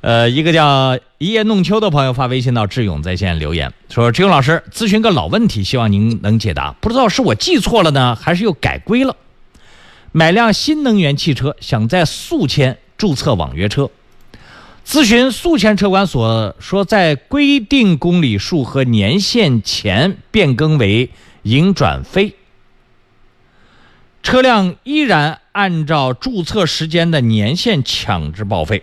呃，一个叫一叶弄秋的朋友发微信到志勇在线留言说：“志勇老师，咨询个老问题，希望您能解答。不知道是我记错了呢，还是又改规了？买辆新能源汽车，想在宿迁注册网约车。咨询宿迁车管所说，在规定公里数和年限前变更为营转非，车辆依然按照注册时间的年限强制报废。”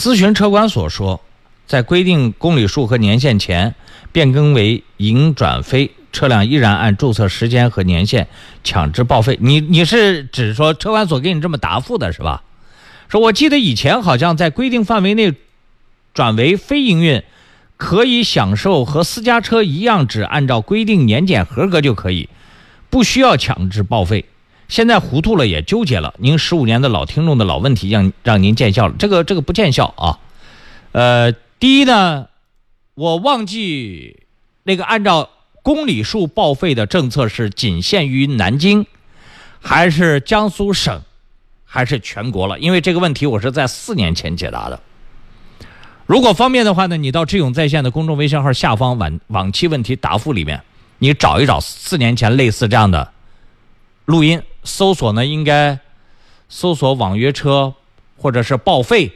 咨询车管所说，在规定公里数和年限前变更为营转非，车辆依然按注册时间和年限强制报废。你你是指说车管所给你这么答复的是吧？说我记得以前好像在规定范围内转为非营运，可以享受和私家车一样，只按照规定年检合格就可以，不需要强制报废。现在糊涂了也纠结了，您十五年的老听众的老问题让让您见效了，这个这个不见效啊。呃，第一呢，我忘记那个按照公里数报废的政策是仅限于南京，还是江苏省，还是全国了？因为这个问题我是在四年前解答的。如果方便的话呢，你到智勇在线的公众微信号下方往往期问题答复里面，你找一找四年前类似这样的录音。搜索呢，应该搜索网约车或者是报废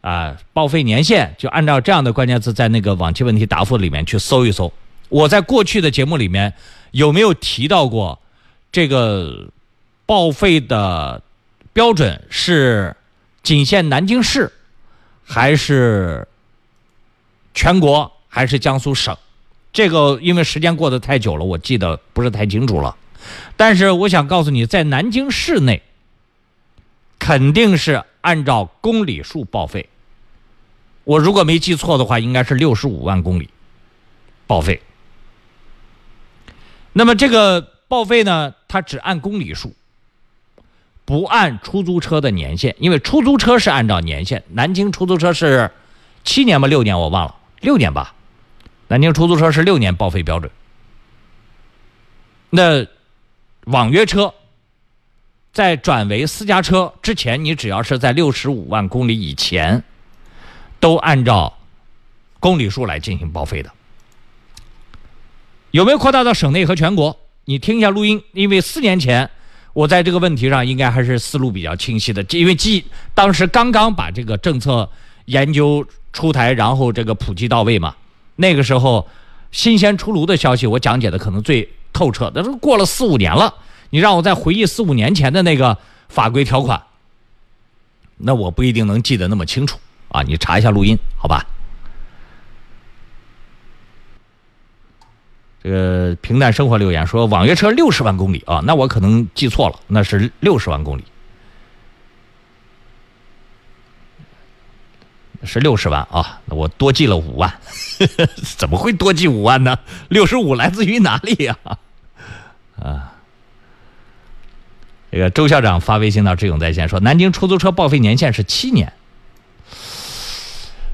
啊，报废年限，就按照这样的关键词在那个往期问题答复里面去搜一搜。我在过去的节目里面有没有提到过这个报废的标准是仅限南京市，还是全国，还是江苏省？这个因为时间过得太久了，我记得不是太清楚了。但是我想告诉你，在南京市内，肯定是按照公里数报废。我如果没记错的话，应该是六十五万公里报废。那么这个报废呢，它只按公里数，不按出租车的年限，因为出租车是按照年限。南京出租车是七年吧，六年我忘了，六年吧。南京出租车是六年报废标准。那。网约车在转为私家车之前，你只要是在六十五万公里以前，都按照公里数来进行报废的。有没有扩大到省内和全国？你听一下录音，因为四年前我在这个问题上应该还是思路比较清晰的，因为既当时刚刚把这个政策研究出台，然后这个普及到位嘛。那个时候新鲜出炉的消息，我讲解的可能最。透彻，那都过了四五年了，你让我再回忆四五年前的那个法规条款，那我不一定能记得那么清楚啊！你查一下录音，好吧？这个平淡生活留言说网约车六十万公里啊，那我可能记错了，那是六十万公里，是六十万啊，我多记了五万，怎么会多记五万呢？六十五来自于哪里呀？啊，这个周校长发微信到志勇在线说，南京出租车报废年限是七年。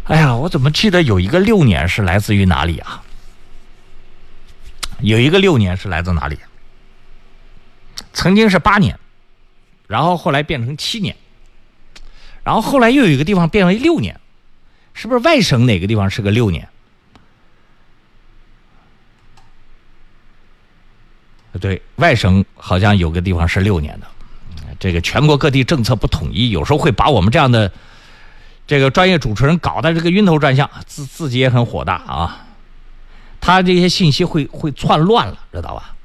哎呀，我怎么记得有一个六年是来自于哪里啊？有一个六年是来自哪里？曾经是八年，然后后来变成七年，然后后来又有一个地方变为六年，是不是外省哪个地方是个六年？对外省好像有个地方是六年的，这个全国各地政策不统一，有时候会把我们这样的这个专业主持人搞得这个晕头转向，自自己也很火大啊。他这些信息会会窜乱了，知道吧？